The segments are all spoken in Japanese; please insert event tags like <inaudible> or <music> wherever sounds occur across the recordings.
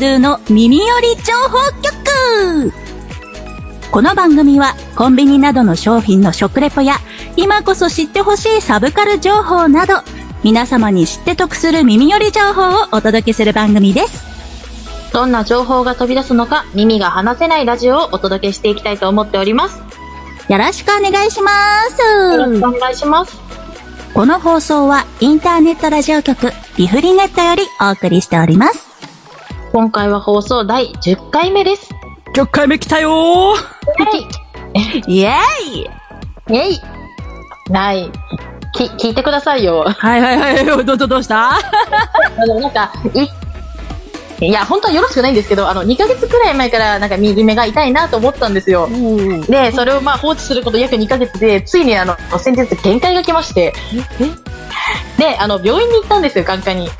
ドゥの耳寄り情報局この番組はコンビニなどの商品の食レポや今こそ知ってほしいサブカル情報など皆様に知って得する耳寄り情報をお届けする番組です。どんな情報が飛び出すのか耳が離せないラジオをお届けしていきたいと思っております。よろしくお願いしまよろしすく。お願いします。この放送はインターネットラジオ局リフリネットよりお送りしております。今回は放送第10回目です。10回目来たよイェーイえいえいない。き、聞いてくださいよ。はいはいはい、<laughs> どうどうどうした？あの、なんか、い、いや、本当はよろしくないんですけど、あの、2ヶ月くらい前から、なんか右目が痛いなと思ったんですよ。で、それをまあ放置すること約2ヶ月で、ついにあの、先日限界が来まして、で、あの、病院に行ったんですよ、眼科に。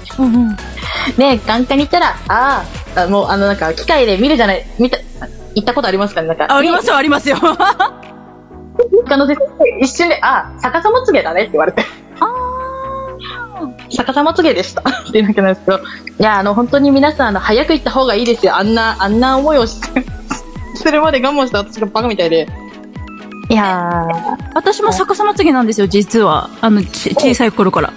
で、眼科に行ったら、あーあ、もう、あの、なんか、機械で見るじゃない、見た、行ったことありますかね？なんか。ありますよ、ありますよ。他の先生、一瞬で、あ、逆さまつげだねって言われて。逆さまつげでした。っていうわけなんですけど。いや、あの、本当に皆さん、あの、早く行った方がいいですよ。あんな、あんな思いをして、するまで我慢した私がバカみたいで。いやー、私も逆さまつげなんですよ、実は。あの、ち小さい頃から。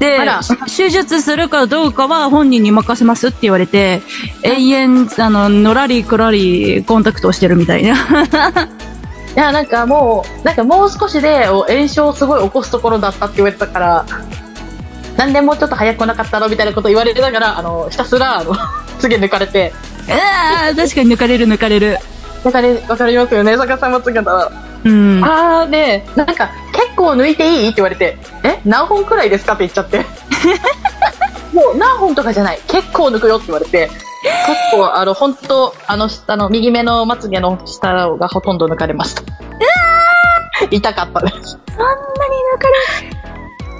で手術するかどうかは本人に任せますって言われて、永遠、あの、のらりくらりコンタクトをしてるみたいな。<laughs> いや、なんかもう、なんかもう少しでお炎症をすごい起こすところだったって言われてたから、なんでもうちょっと早く来なかったのみたいなこと言われてながら、あの、ひたすら、あの、<laughs> つげ抜かれて、うわー確かに抜かれる抜かれる。わかり、わかりますよね、逆さまつげだら。うん。あーね、なんか、結構抜いていい？って言われて、え何本くらいですか？って言っちゃって。<laughs> もう何本とかじゃない。結構抜くよって言われて、結構、あの、本当あの、下の、右目のまつげの下がほとんど抜かれました。痛かったです。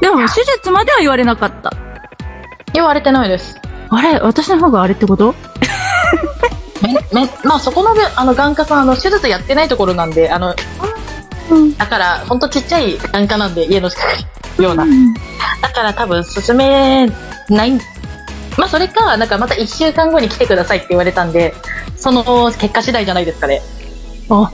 でも、手術までは言われなかった。言われてないです。あれ？私の方があれってこと？<laughs> め、め、まあそこの病、あの、眼科さん、あの、手術やってないところなんで、あの、うん。だから、ほんとちっちゃい眼科なんで、家の近くにような。だから多分進めない。まあそれか、なんかまた1週間後に来てくださいって言われたんで、その結果次第じゃないですかね。あ、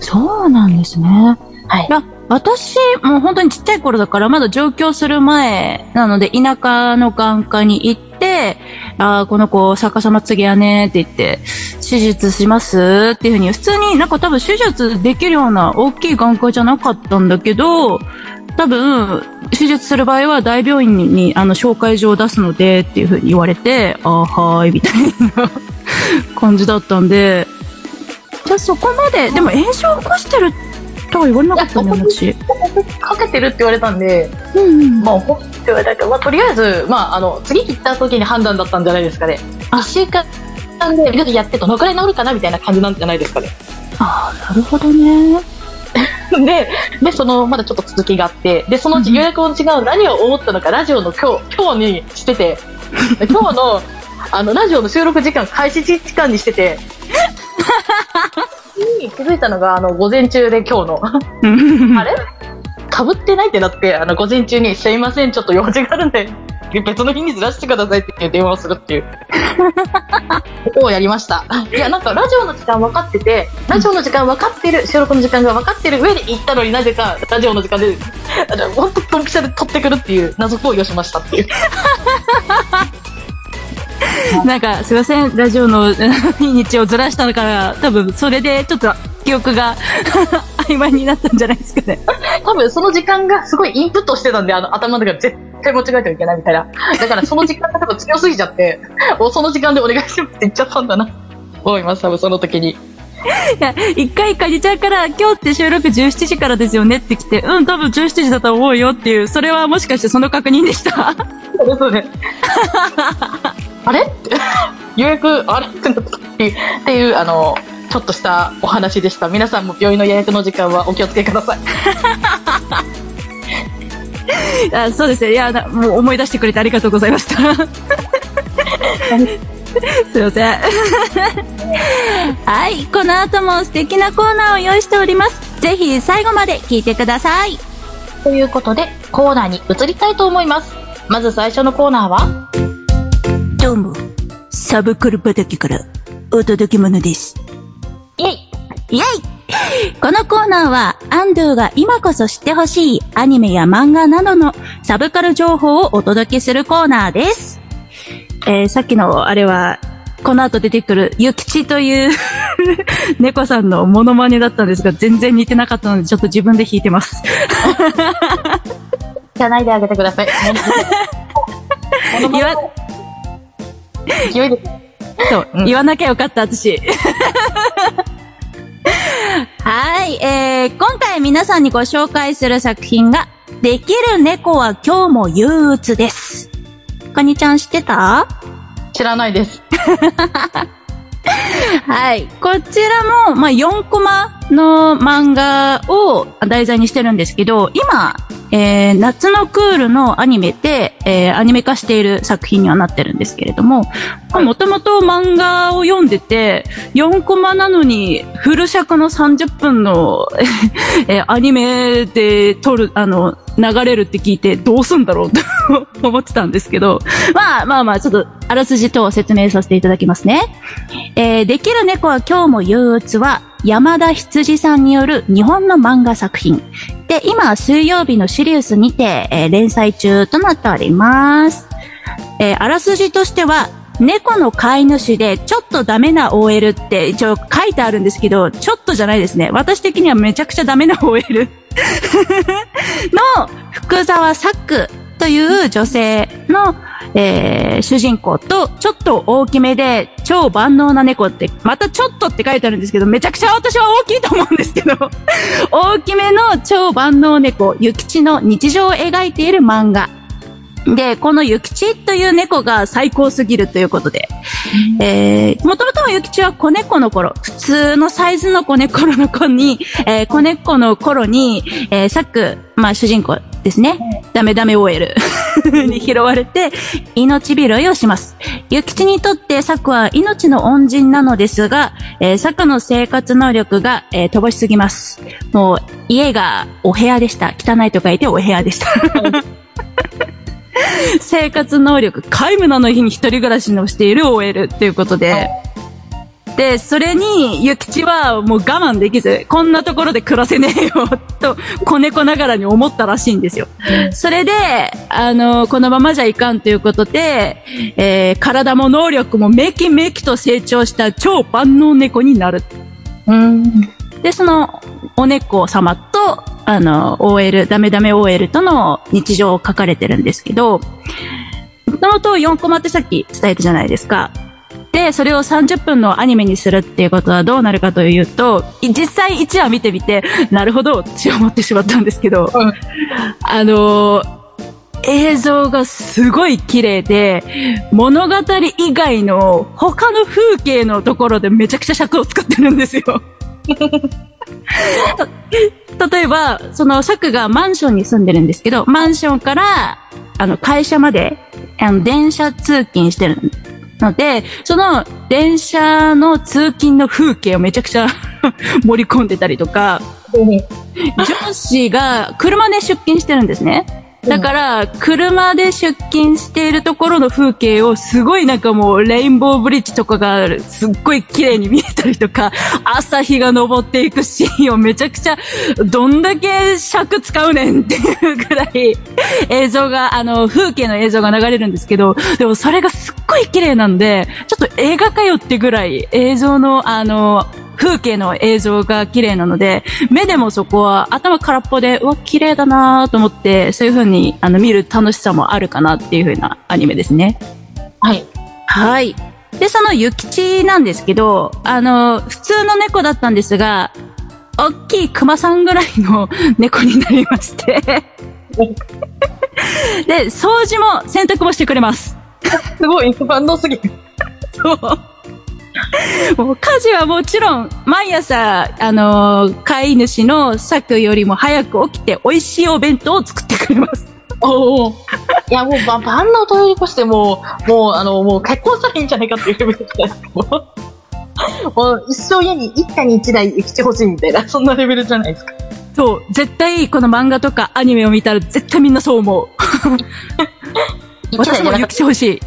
そうなんですね。はい私、もう本当にちっちゃい頃だから、まだ上京する前なので、田舎の眼科に行って、あーこの子、逆さまつげやねって言って、手術します？っていうふうに、普通になんか多分手術できるような大きい眼科じゃなかったんだけど、多分、手術する場合は大病院ににあの紹介状を出すのでっていうふうに言われて、あーはーい、みたいな感じだったんで、じゃあそこまで、でも炎症を起こしてるとは言われなかったね、私。かけてるって言われたんで、うんうん。まあ、ほって言われたけど、まあ、とりあえず、まあ、あの、次切った時に判断だったんじゃないですかね。あ1週間で、とりあえずやってどのくらい治るかなみたいな感じなんじゃないですかね。ああ、なるほどね。で、で、その、まだちょっと続きがあって、で、そのうち予約を違う何を思ったのか、ラジオの今日、今日にしてて、今日の、あの、ラジオの収録時間、開始時間にしてて、に気づいたのが、あの、午前中で今日の、あれかぶってないってなって、あの、午前中に、すいません、ちょっと用事があるんで、別の日にずらしてくださいっていう電話をするっていう、<laughs> ことをやりました。いや、なんか、ラジオの時間分かってて、ラジオの時間分かってる、収録の時間が分かってる上で行ったのになぜか、ラジオの時間で、あのほんとドンピシャで撮ってくるっていう謎行為をしましたっていう。<laughs> <laughs> なんか、すいません、ラジオの <laughs> 日にちをずらしたのから、多分それでちょっと記憶が <laughs> 曖昧になったんじゃないですかね。多分その時間がすごいインプットしてたんで、あの、頭の中で絶対間違えてはいけないみたいな。だからその時間が多分強すぎちゃって、もうその時間でお願いしますって言っちゃったんだな。思います、多分その時に。いや、一回かじちゃんから、今日って収録17時からですよねって来て、うん、多分17時だと思うよっていう、それはもしかしてその確認でした？そうですね。あれ？って、予約、あれ？ってなったっていう、あの、ちょっとしたお話でした。皆さんも病院の予約の時間はお気をつけください。<laughs> あそうですね。いや、なもう思い出してくれてありがとうございました。<laughs> すいません。<laughs> はい。この後も素敵なコーナーを用意しております。ぜひ最後まで聞いてください。ということで、コーナーに移りたいと思います。まず最初のコーナーは、どうも、サブクル畑からお届け物です。イェイイェイこのコーナーは、アンドゥが今こそ知ってほしいアニメや漫画などのサブカル情報をお届けするコーナーです。えー、さっきのあれは、この後出てくる、ゆきちという <laughs> 猫さんのモノマネだったんですが、全然似てなかったので、ちょっと自分で弾いてます。じゃないであげてください。<laughs> 言わ、勢いで。そう、うん言わなきゃよかった、私。<laughs> はい、えー、今回皆さんにご紹介する作品が、できる猫は今日も憂鬱です。かにちゃん知ってた？知らないです。<laughs> はい。こちらも、まあ、4コマの漫画を題材にしてるんですけど、今、えー、夏のクールのアニメで、えー、アニメ化している作品にはなってるんですけれども、もともと漫画を読んでて、4コマなのに、フル尺の30分の、えーアニメで撮る、あの、流れるって聞いて、どうすんだろうと <laughs> 思ってたんですけど、まあまあまあ、ちょっと、あらすじ等を説明させていただきますね。えーできる猫は今日も憂鬱は、山田羊さんによる日本の漫画作品。で、今、水曜日のシリウスにて、えー連載中となっております。えーあらすじとしては、猫の飼い主でちょっとダメな OL って一応書いてあるんですけど、ちょっとじゃないですね。私的にはめちゃくちゃダメな OL <laughs> の福沢作という女性の、えー主人公と、ちょっと大きめで超万能な猫って、またちょっとって書いてあるんですけど、めちゃくちゃ私は大きいと思うんですけど、<laughs> 大きめの超万能猫、ゆきちの日常を描いている漫画。で、このゆきちという猫が最高すぎるということで、えー、もともとはゆきちは子猫の頃、普通のサイズの子猫の子に、えー、子猫の頃に、えー、サク、まあ主人公ですね。ダメダメ OL に拾われて、命拾いをします。ゆきちにとってサクは命の恩人なのですが、えー、サクの生活能力が、えー乏しすぎます。もう、家がお部屋でした。汚いと書いてお部屋でした。<laughs> 生活能力、皆無なの日に一人暮らしのしている OL っていうことで、で、それに、ゆきちはもう我慢できず、こんなところで暮らせねえよ、と、子猫ながらに思ったらしいんですよ。それで、あの、このままじゃいかんということで、えー体も能力もめきめきと成長した超万能猫になる。うん。で、その、お猫様と、あの、OL、ダメダメ OL との日常を書かれてるんですけど、もともと4コマってさっき伝えたじゃないですか。で、それを30分のアニメにするっていうことはどうなるかというと、い実際1話見てみて、なるほどって思ってしまったんですけど、うんあのー映像がすごい綺麗で、物語以外の他の風景のところでめちゃくちゃ尺を使ってるんですよ。た <laughs> 例えば、その尺がマンションに住んでるんですけど、マンションから、あの、会社まで、あの、電車通勤してるので、その電車の通勤の風景をめちゃくちゃ <laughs> 盛り込んでたりとか、上司が車で出勤してるんですね。だから、車で出勤しているところの風景をすごいなんかもうレインボーブリッジとかが、すっごい綺麗に見えたりとか、<laughs> 朝日が昇っていくシーンをめちゃくちゃ、どんだけ尺使うねんっていうぐらい映像が、あの、風景の映像が流れるんですけど、でもそれがすっごい綺麗なんで、ちょっと映画かよってぐらい映像の、あの、風景の映像が綺麗なので、目でもそこは頭空っぽで、うわ、綺麗だなと思って、そういう風にあの見る楽しさもあるかなっていう風なアニメですね。はい。はい。で、そのゆきちなんですけど、あの、普通の猫だったんですが、大きい熊さんぐらいの猫になりまして、で、掃除も洗濯もしてくれます。<laughs> すごい、万能すぎる。そう。<laughs> もう家事はもちろん、毎朝、あのー飼い主の作よりも早く起きて、美味しいお弁当を作ってくれます。おお。いや、もう、ば万能という越して、もう、もう、あの、もう結婚したらいいんじゃないかっていうレベルじゃないですか。もう一生家に一家に一台生きてほしいみたいな、そんなレベルじゃないですか。そう、絶対この漫画とかアニメを見たら絶対みんなそう思う。<laughs> 私もゆじゃなかっきち欲しい。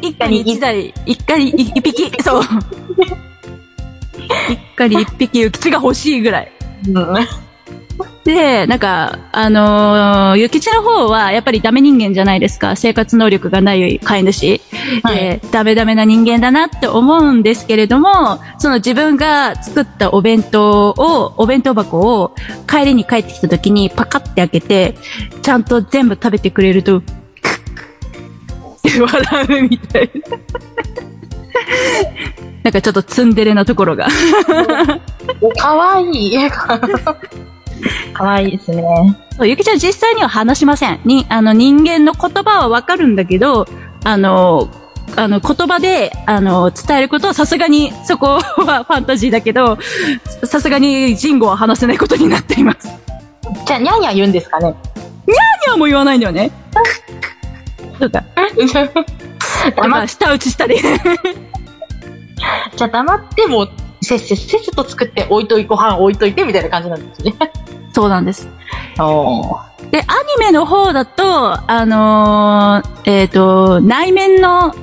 一家に一台、一家に一匹、そう。一家に一匹諭吉が欲しいぐらい。うん。で、なんか、あのー、ゆきちの方は、やっぱりダメ人間じゃないですか。生活能力がない飼い主。はいで、ダメダメな人間だなって思うんですけれども、その自分が作ったお弁当を、お弁当箱を帰りに帰ってきた時にパカって開けて、ちゃんと全部食べてくれると、笑うみたいな。<laughs> なんかちょっとツンデレなところが。かわいい。かわいいですね。そう、ゆきちゃん実際には話しません。に、あの、人間の言葉はわかるんだけど、あの、あの、言葉で、あの、伝えることはさすがに、そこはファンタジーだけど、さすがにジンゴは話せないことになっています。ニじゃあ、にゃんにゃん言うんですかね。ャーも言わないんだよね。そうか。まあ、舌打ちしたり。<laughs> じゃあ、黙ってもう、せっせ、せっせと作って置いとい、ご飯置いといてみたいな感じなんですね。<laughs> そうなんです。おで、アニメの方だと、あのーえっ、と、内面の、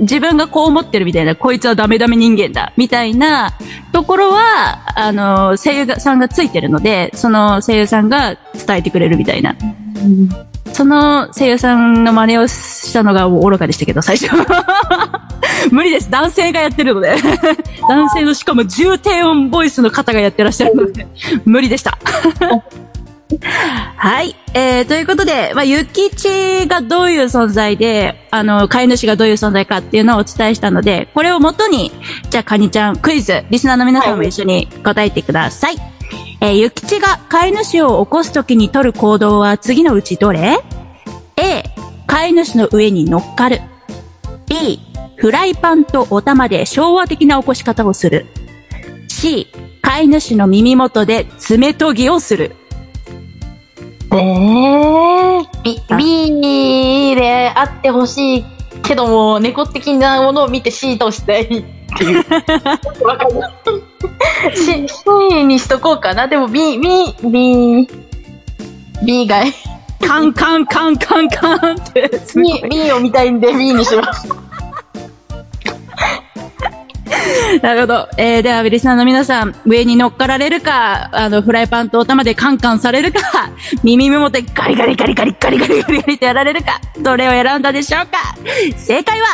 自分がこう思ってるみたいな、こいつはダメダメ人間だ、みたいなところは、あのー声優がさんがついてるので、その声優さんが伝えてくれるみたいな。その声優さんの真似をしたのが愚かでしたけど、最初。<laughs> 無理です。男性がやってるので。<laughs> 男性のしかも重低音ボイスの方がやってらっしゃるので、無理でした。<laughs> はい。えー、ということで、まあ、ゆきちがどういう存在で、あの、飼い主がどういう存在かっていうのをお伝えしたので、これをもとに、じゃあ、かにちゃん、クイズ、リスナーの皆さんも一緒に答えてください。えー、ゆきちが飼い主を起こすときに取る行動は次のうちどれ ?A、飼い主の上に乗っかる。B、フライパンとお玉で昭和的な起こし方をする。C、飼い主の耳元で爪研ぎをする。えー、B、B であってほしいけども、猫的なものを見て C としたいって <laughs> にしとこうかな。でも B、B、B、B が、カンカンカンカンカンって、B、B を見たいんで B にします。なるほど。えー、では、リスナーの皆さん、上に乗っかられるか、あの、フライパンとお玉でカンカンされるか、耳元でガリガリガリガリガリガリガリガリってやられるか、どれを選んだでしょうか正解は、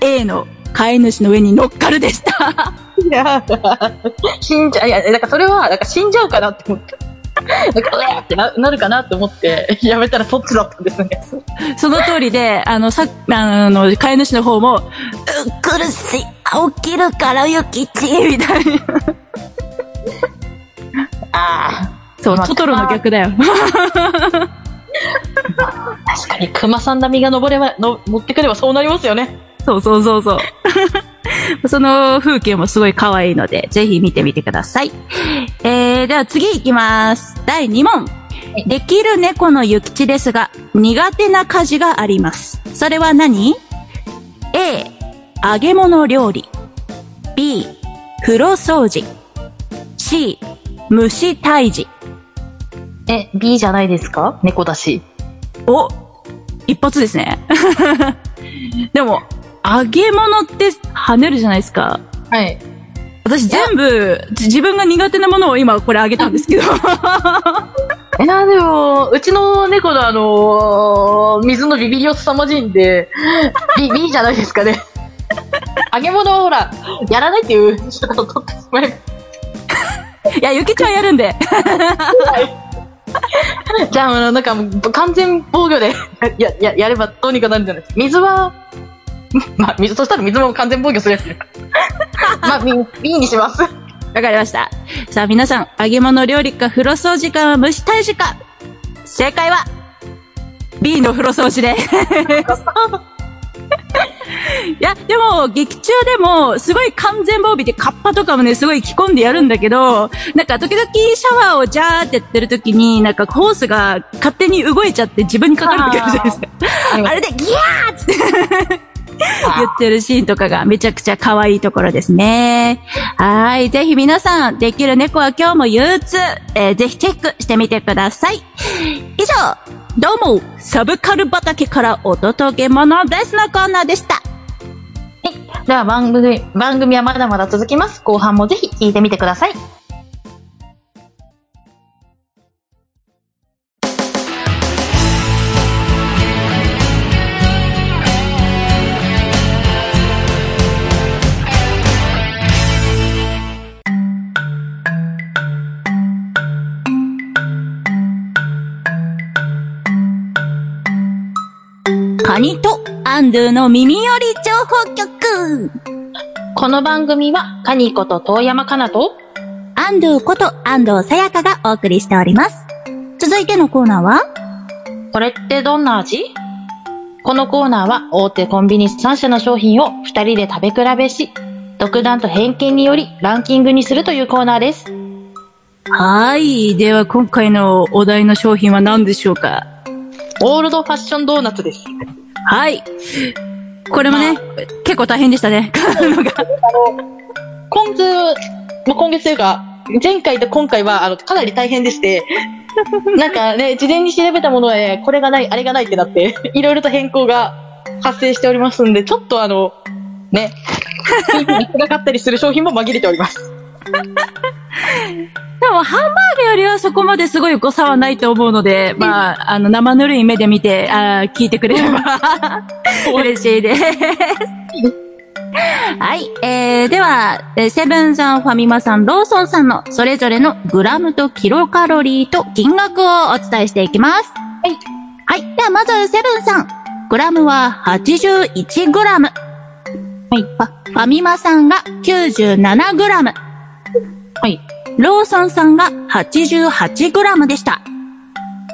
A の飼い主の上に乗っかるでした。<laughs> いやだ。死んじゃう、いや、なんかそれは、なんか死んじゃうかなって思って。<laughs> なんか、うわーってななるかなって思って、<laughs> やめたらそっちだったんですね。その通りで、あの、さ、あの、飼い主の方も、う苦しい、起きるからゆきち、みたいな。あそう、まあトトロの逆だよ。あ、確かに熊さん並みが登れば、の持ってくればそうなりますよね。そうそうそうそう。<laughs> その風景もすごい可愛いので、ぜひ見てみてください。えー、では次行きます。第2問。いできる猫のゆきちですが、苦手な家事があります。それは何 ?A、揚げ物料理。B、風呂掃除。C、虫退治。え、B じゃないですか？猫だし。お一発ですね。<laughs> でも、揚げ物って跳ねるじゃないですか。はい。私全部、じ自分が苦手なものを今これあげたんですけど。え、な、でも、うちの猫のあのー水のビビりを凄まじいんで、<laughs> B、B じゃないですかね。<laughs> 揚げ物をほら、やらないっていう仕方を取ってしまえば。いや、ゆきちゃんやるんで。<laughs> じゃあ、あの、なんか完全防御で、や、や、やればどうにかなるんじゃないですか。水は、<laughs> まあ、水、そしたら水も完全防御するやつね。<laughs> まあ、B、B にします。わかりました。さあ皆さん、揚げ物料理か風呂掃除か虫退治か。正解は、B の風呂掃除で。<laughs> いや、でも、劇中でも、すごい完全防備でカッパとかもね、すごい着込んでやるんだけど、なんか時々シャワーをジャーってやってる時に、なんかホースが勝手に動いちゃって自分にかかる時あるじゃないですか。あれでギャーって <laughs> 言ってるシーンとかがめちゃくちゃ可愛いところですね。はい。ぜひ皆さん、できる猫は今日も憂鬱、えーぜひチェックしてみてください。以上、どうも、サブカル畑からお届け物ですのコーナーでした。はいでは番組、番組はまだまだ続きます。後半もぜひ聞いてみてください。カニとアンドゥの耳寄り情報局。この番組は、カニこと遠山かなと、アンドゥこと安藤さやかがお送りしております。続いてのコーナーは？これってどんな味？このコーナーは大手コンビニ3社の商品を2人で食べ比べし、独断と偏見によりランキングにするというコーナーです。はい。では今回のお題の商品は何でしょうか？オールドファッションドーナツです。はい。これもね、結構大変でしたね。<laughs> 今月、まあ今月というか、前回と今回は、あの、かなり大変でして、<laughs> なんかね、事前に調べたもので、これがない、あれがないってなって、いろいろと変更が発生しておりますんで、ちょっとあの、ね、<laughs> 見つがかったりする商品も紛れております。でも、ハンバーグよりはそこまですごい誤差はないと思うので、まあ、あの、生ぬるい目で見て、あー聞いてくれれば嬉しいです。はい。えー、では、えーセブンさん、ファミマさん、ローソンさんのそれぞれのグラムとキロカロリーと金額をお伝えしていきます。はい。はい。では、まず、セブンさん。グラムは81グラム。はい。ファファミマさんが97グラム。はい。ローソンさんが 88g でした。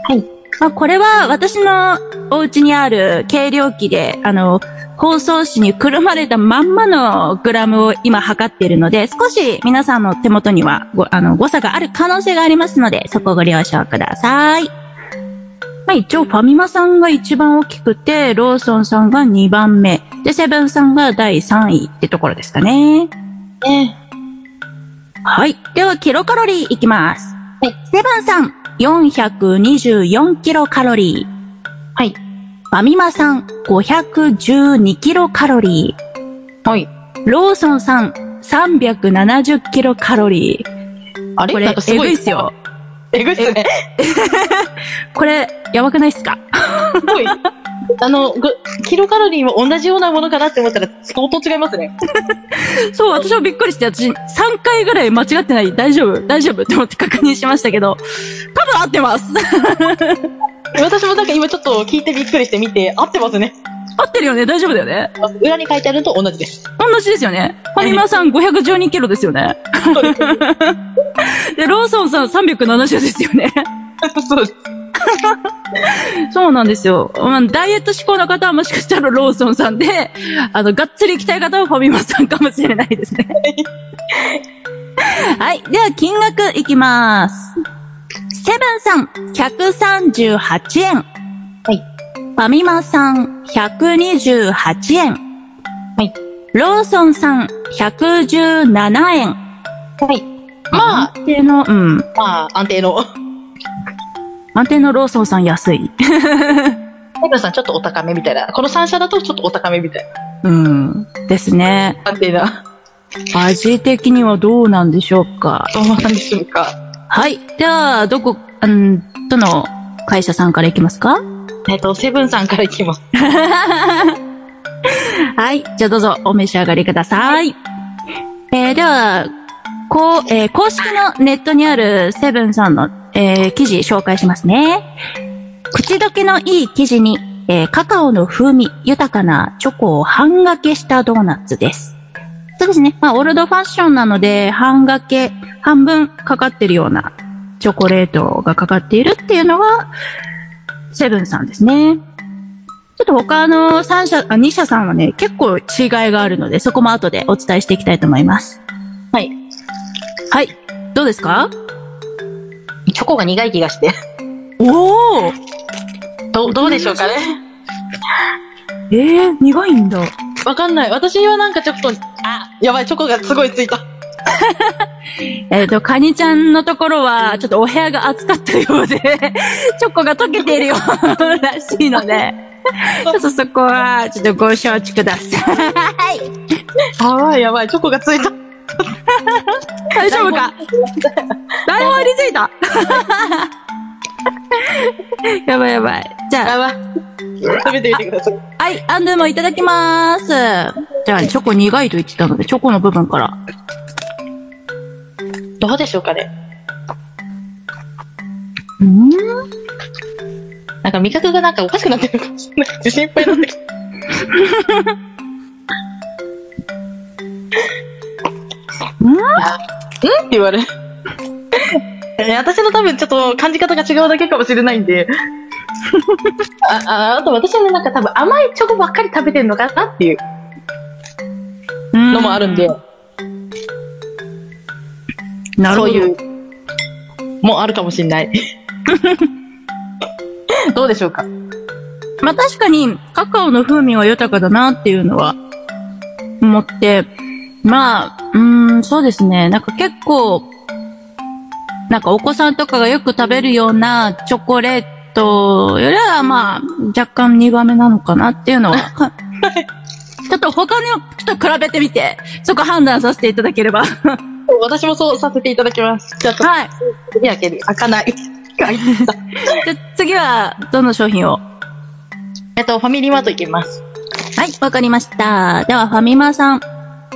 はい。まあ、これは私のお家にある計量器で、あの、包装紙にくるまれたまんまのグラムを今測っているので、少し皆さんの手元にはご、あの、誤差がある可能性がありますので、そこをご了承ください。まあ、一応ファミマさんが一番大きくて、ローソンさんが2番目、で、セブンさんが第3位ってところですかね。ねはい。では、キロカロリーいきます。はい。セブンさん、424キロカロリー。はい。ファミマさん、512キロカロリはい。ー。ローソンさん、370キロカロリー。あれ？これすえごいぐいっすよ。。えぐいっすね。<laughs> これ、やばくないっすか？すごい。あの、ぐキロカロリーも同じようなものかなって思ったら相当違いますね。<laughs> そう、私はびっくりして、私、3回ぐらい間違ってない大丈夫？大丈夫って思って確認しましたけど、多分合ってます。<laughs> 私もなんか今ちょっと聞いてびっくりして見て合ってますね。合ってるよね？大丈夫だよね？裏に書いてあるのと同じです。同じですよね？ファミマさん512キロですよね？で、ローソンさん370ですよね？そうです。そうなんですよ。まあ、ダイエット志向の方はもしかしたらローソンさんで、あの、がっつり行きたい方はファミマさんかもしれないですね。はい。では、金額いきます。セブンさん、138円。はい。ファミマさん、128円。はい。ローソンさん、117円。はい。まあ、安定の、うん。まあ、安定の。安定のローソンさん安い。セブンさんちょっとお高めみたいな。この3社だとちょっとお高めみたいな。うん。ですね。安定な。味的にはどうなんでしょうか。どうなんでしょうか。はい。では、どこ、うん、どの会社さんからいきますか？えっと、セブンさんからいきます。<laughs> はい。じゃあどうぞお召し上がりください。えー、では、こう、えー公式のネットにあるセブンさんの、えー記事紹介しますね。口どけのいい生地に、えーカカオの風味豊かなチョコを半掛けしたドーナツです。そうですね。まあ、オールドファッションなので、半掛け、半分かかってるようなチョコレートがかかっているっていうのは、セブンさんですね。ちょっと他の3社、あ2社さんはね、結構違いがあるので、そこも後でお伝えしていきたいと思います。はい。はい。どうですか？チョコが苦い気がして。おおどう、どうでしょうかね。えー、苦いんだ。わかんない。私はなんかちょっと、あ、やばい、チョコがすごいついた。<laughs> えっと、カニちゃんのところは、ちょっとお部屋が暑かったようで、<laughs> チョコが溶けているよらしいので、<laughs> ちょっとそこは、ちょっとご承知ください。やばいやばい、チョコがついた。大丈夫か？台本についたやばいやばい。じゃあ、やばい。食べてみてください。はい、アンドゥもいただきまーす。じゃあ、チョコ苦いと言ってたので、チョコの部分から。どうでしょうかね？うん？なんか味覚がなんかおかしくなってるかもしれない。自信いっぱいになってきた。うん？って言われる。え私の多分ちょっと感じ方が違うだけかもしれないんで。あ、ああと私はね、なんか多分甘いチョコばっかり食べてるのかなっていうのもあるんで、なるほど。そういう、もあるかもしれない。<laughs> どうでしょうか？まあ確かに、カカオの風味は豊かだなっていうのは、思って、まあ、うーん、そうですね。なんか結構、なんかお子さんとかがよく食べるようなチョコレートよりは、まあ、若干苦めなのかなっていうのは、か <laughs> ちょっと他の人比べてみて、そこ判断させていただければ。私もそうさせていただきます。じゃあ、はい。次開ける。開かない。<laughs> じゃ次は、どの商品を？えっと、ファミリーマート行きます。はい、わかりました。では、ファミマさん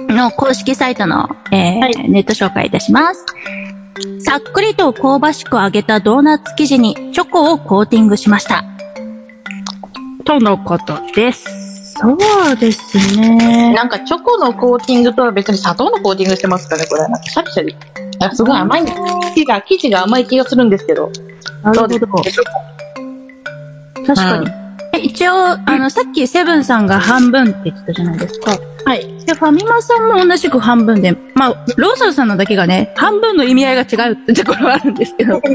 の公式サイトの、えーはいネット紹介いたします。さっくりと香ばしく揚げたドーナツ生地にチョコをコーティングしました。とのことです。そうですね。なんかチョコのコーティングとは別に砂糖のコーティングしてますかね、これ。なんかシャリシャリ。すごい甘い。生地が、生地が甘い気がするんですけど。なるほど。確かに。え一応、あの、さっきセブンさんが半分って言ってたじゃないですか。はい。で、ファミマさんも同じく半分で、まあ、ローソンさんのだけがね、半分の意味合いが違うってところはあるんですけど。<laughs>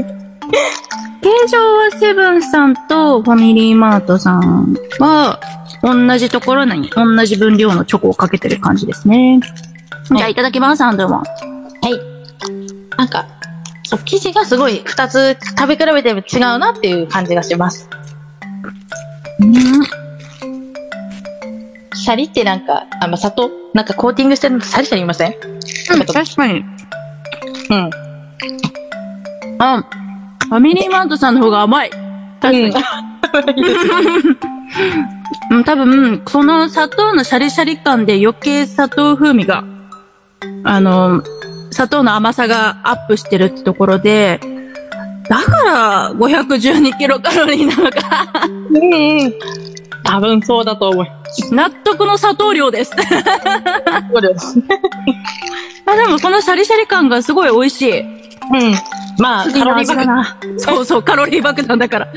形状はセブンさんとファミリーマートさんは、同じところに同じ分量のチョコをかけてる感じですね。じゃあ、いただきます、アンドも。はい。なんか、そう、生地がすごい二つ食べ比べても違うなっていう感じがします。うん。シャリってなんか、あ、まあ、砂糖なんかコーティングしてるのとシャリシャリ言いません？確かに。うん。あ、ファミリーマートさんの方が甘い。確かに。うん、<laughs> 多分、その砂糖のシャリシャリ感で余計砂糖風味が、あの、砂糖の甘さがアップしてるってところで、だから512キロカロリーなのか。うんうん。多分そうだと思い納得の砂糖量です。そうです。<laughs> あでもこのシャリシャリ感がすごい美味しい。うん。まあ、カロリー爆弾。な。そうそう、カロリー爆弾だから。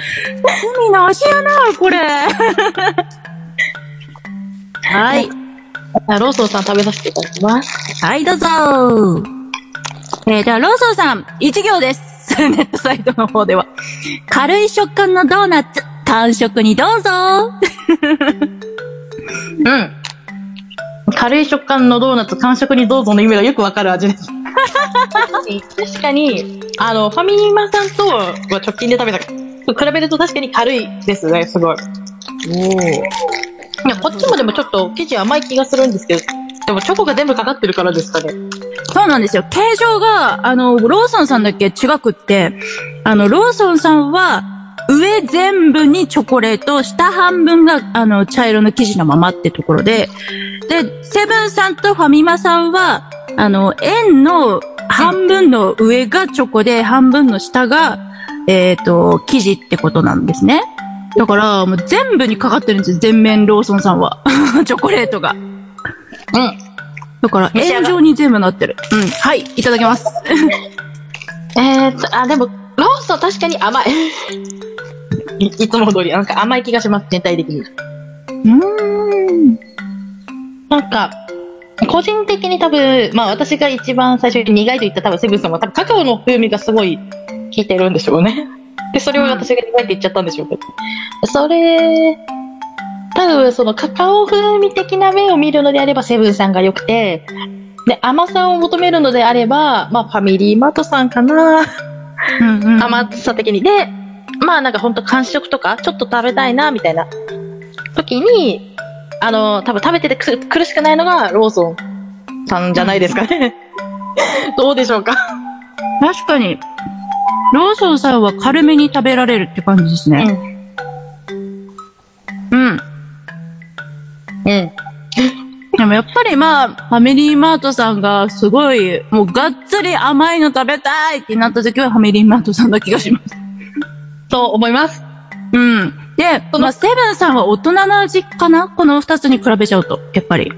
罪の味やな、これ。はい。あローソンさん食べさせていただきます。はい、どうぞえー、では、ローソンさん、一行です。ネットサイトの方では。軽い食感のドーナツ、完食にどうぞうん。軽い食感のドーナツ、完食にどうぞの意味がよくわかる味です。確かに、あの、ファミリーマンさんとは直近で食べた比べると確かに軽いですね、すごい。いや、こっちもでもちょっと生地甘い気がするんですけど、でもチョコが全部かかってるからですかね。そうなんですよ。形状が、あの、ローソンさんだけ？違くって、あの、ローソンさんは、上全部にチョコレート、下半分が、あの、茶色の生地のままってところで、で、セブンさんとファミマさんは、あの、円の半分の上がチョコで、半分の下が、えっ、と、生地ってことなんですね。だから、もう全部にかかってるんですよ。全面ローソンさんは。<laughs> チョコレートが。うん。だから、円状に全部なってる。うん。はい、いただきます。<laughs> えーっと、あ、でも、ローソン確かに甘い。い <laughs> いつも通り、なんか甘い気がします、全体的に。うーん。なんか、個人的に多分、まあ私が一番最初に苦いと言った多分セブンさんは多分カカオの風味がすごい効いてるんでしょうね。で、それを私が苦いって言っちゃったんでしょうけど。それ、多分そのカカオ風味的な面を見るのであればセブンさんが良くて、で、甘さを求めるのであれば、まあ、ファミリーマートさんかな。うんうん。甘さ的に。で、まあなんかほんと完食とか、ちょっと食べたいな、みたいな時に、あの、多分食べててく苦しくないのがローソンさんじゃないですかね。どうでしょうか？確かに、ローソンさんは軽めに食べられるって感じですね。うん。うん。でもやっぱりまあ、ファミリーマートさんがすごい、もうがっつり甘いの食べたいってなった時はファミリーマートさんな気がします。そう思います。うん。で、まあ、セブンさんは大人の味かな？この二つに比べちゃうと、やっぱり。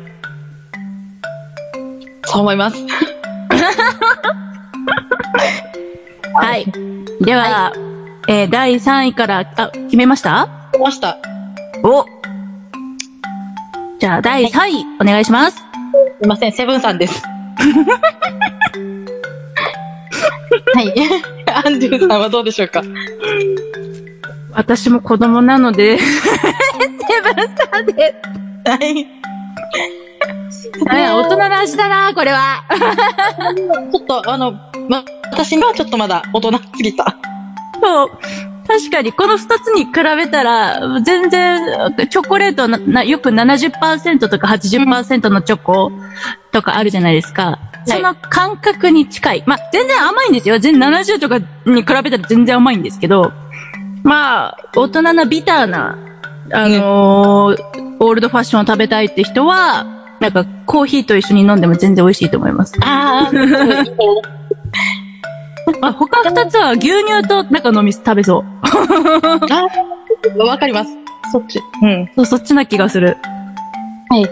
そう思います。<laughs> はい。では、えー第3位から、あ、決めました？出ました。おじゃあ、第3位、お願いします。すいません、セブンさんです。はい。<laughs> アンドゥさんはどうでしょうか？私も子供なので、<laughs> セブンさんではい。す。はい大人の味だな、これは。ちょっと、あの、ま、私にはちょっとまだ大人すぎた。そう。確かに、この二つに比べたら、全然、チョコレートはななよく70%とか80%のチョコとかあるじゃないですか。その感覚に近い。まあ、全然甘いんですよ。全然70とかに比べたら全然甘いんですけど、まあ、大人なビターな、あのーオールドファッションを食べたいって人は、なんか、コーヒーと一緒に飲んでも全然美味しいと思います。あまあ、他二つは牛乳となんか飲み、食べそう。あ、<laughs> わかります。そっち。うん。そう、そっちな気がする。はい。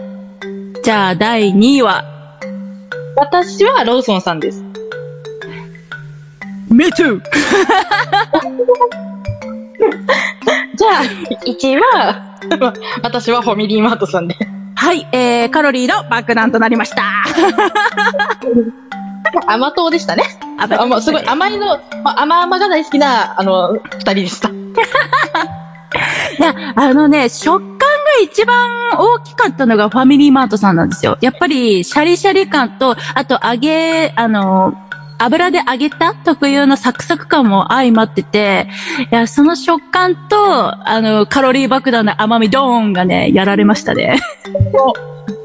じゃあ、第2位は、私はローソンさんです。Me too! <laughs> じゃあ、1位は、<laughs> 私はファミリーマートさんで。はい、えー、カロリーの爆弾となりました。甘党でしたね。ああまあ、すごい甘いの、まあ、甘々が大好きな、あの、二人でした。<laughs> いや、あのね、食感が一番大きかったのがファミリーマートさんなんですよ。やっぱり、シャリシャリ感と、あと揚げ、あの、油で揚げた特有のサクサク感も相まってて、いや、その食感と、あの、カロリー爆弾の甘みドーンがね、やられましたね。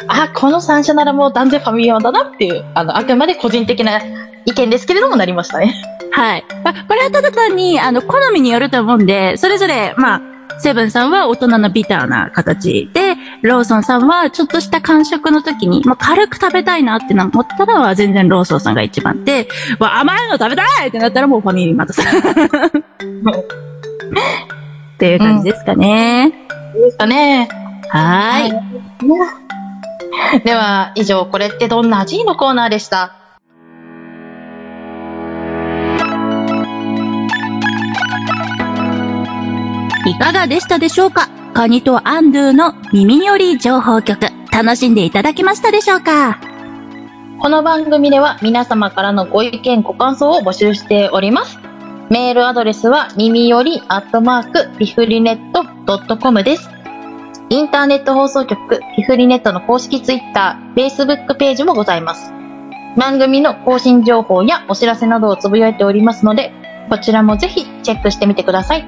あ、この三社ならもう断然ファミリーマートだっていう、あの、あくまで個人的な意見ですけれどもなりましたね。はい。まこれはただ単に、あの、好みによると思うんで、それぞれ、まあ、セブンさんは大人のビターな形で、ローソンさんはちょっとした感触の時に、まあ、軽く食べたいなって思ったらは全然ローソンさんが一番で、わ、甘いの食べたいってなったらもうファミリーマートさん。っていう感じですかね。いいですかね。はーい。では、以上、これってどんな味？のコーナーでした。いかがでしたでしょうか？カニとアンドゥの耳より情報局、楽しんでいただけましたでしょうか？この番組では皆様からのご意見、ご感想を募集しております。メールアドレスは耳よりアットマークピフリネットドットコムです。インターネット放送局ピフリネットの公式ツイッター、フェイスブックページもございます。番組の更新情報やお知らせなどをつぶやいておりますので、こちらもぜひチェックしてみてください。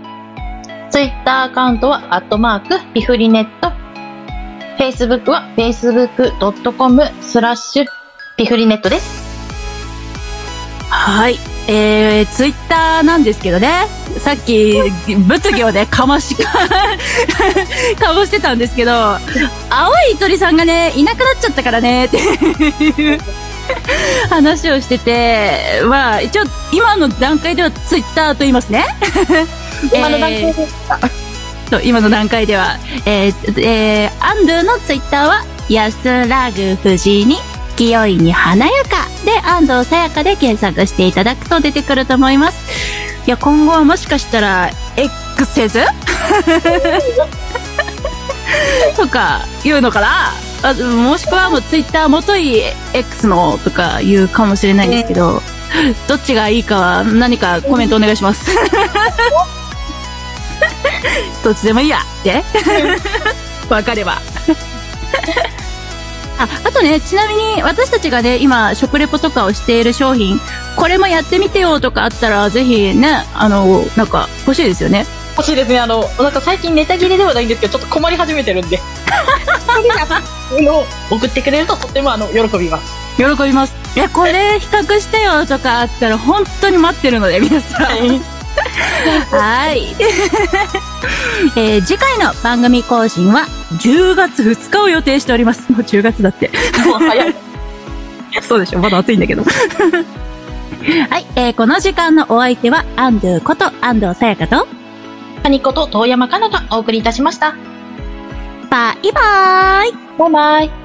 ツイッターアカウントはアットマークピフリネット Facebook は facebook.com スラッシュピフリネットです。はい。えー、ツイッターなんですけどね、さっき、物議をね、かましか、<laughs> かましてたんですけど、青い鳥さんがね、いなくなっちゃったからね、っていう話をしてて、まあ、一応、今の段階ではツイッターと言いますね。今の段階でそう今の段階では、えー、えー、アンドゥのツイッターは、安らぐ藤に、清いに華やかで、安藤さやかで検索していただくと出てくると思います。いや、今後はもしかしたら、X せず？<laughs> とか、言うのかな？あもしくはもうツイッターもとい X のとか言うかもしれないんですけど、どっちがいいかは何かコメントお願いします。<laughs> <laughs> どっちでもいいやって。<laughs> わかれば。<laughs> あ、あとね、ちなみに私たちがね、今、食レポとかをしている商品、これもやってみてよとかあったら、ぜひね、あの、なんか、欲しいですよね。欲しいですね。あの、なんか最近ネタ切れではないんですけど、ちょっと困り始めてるんで。そを送ってくれるととってもあの、喜びます。喜びます。いや、これ比較してよとかあったら、本当に待ってるので、皆さん。はい。えー次回の番組更新は10月2日を予定しております。もう10月だって。もう早い。<laughs> そうでしょまだ暑いんだけど。はい、えーこの時間のお相手は、アンドゥこと安藤さやかと、パニコと遠山かながお送りいたしました。バイバーイバイバイ。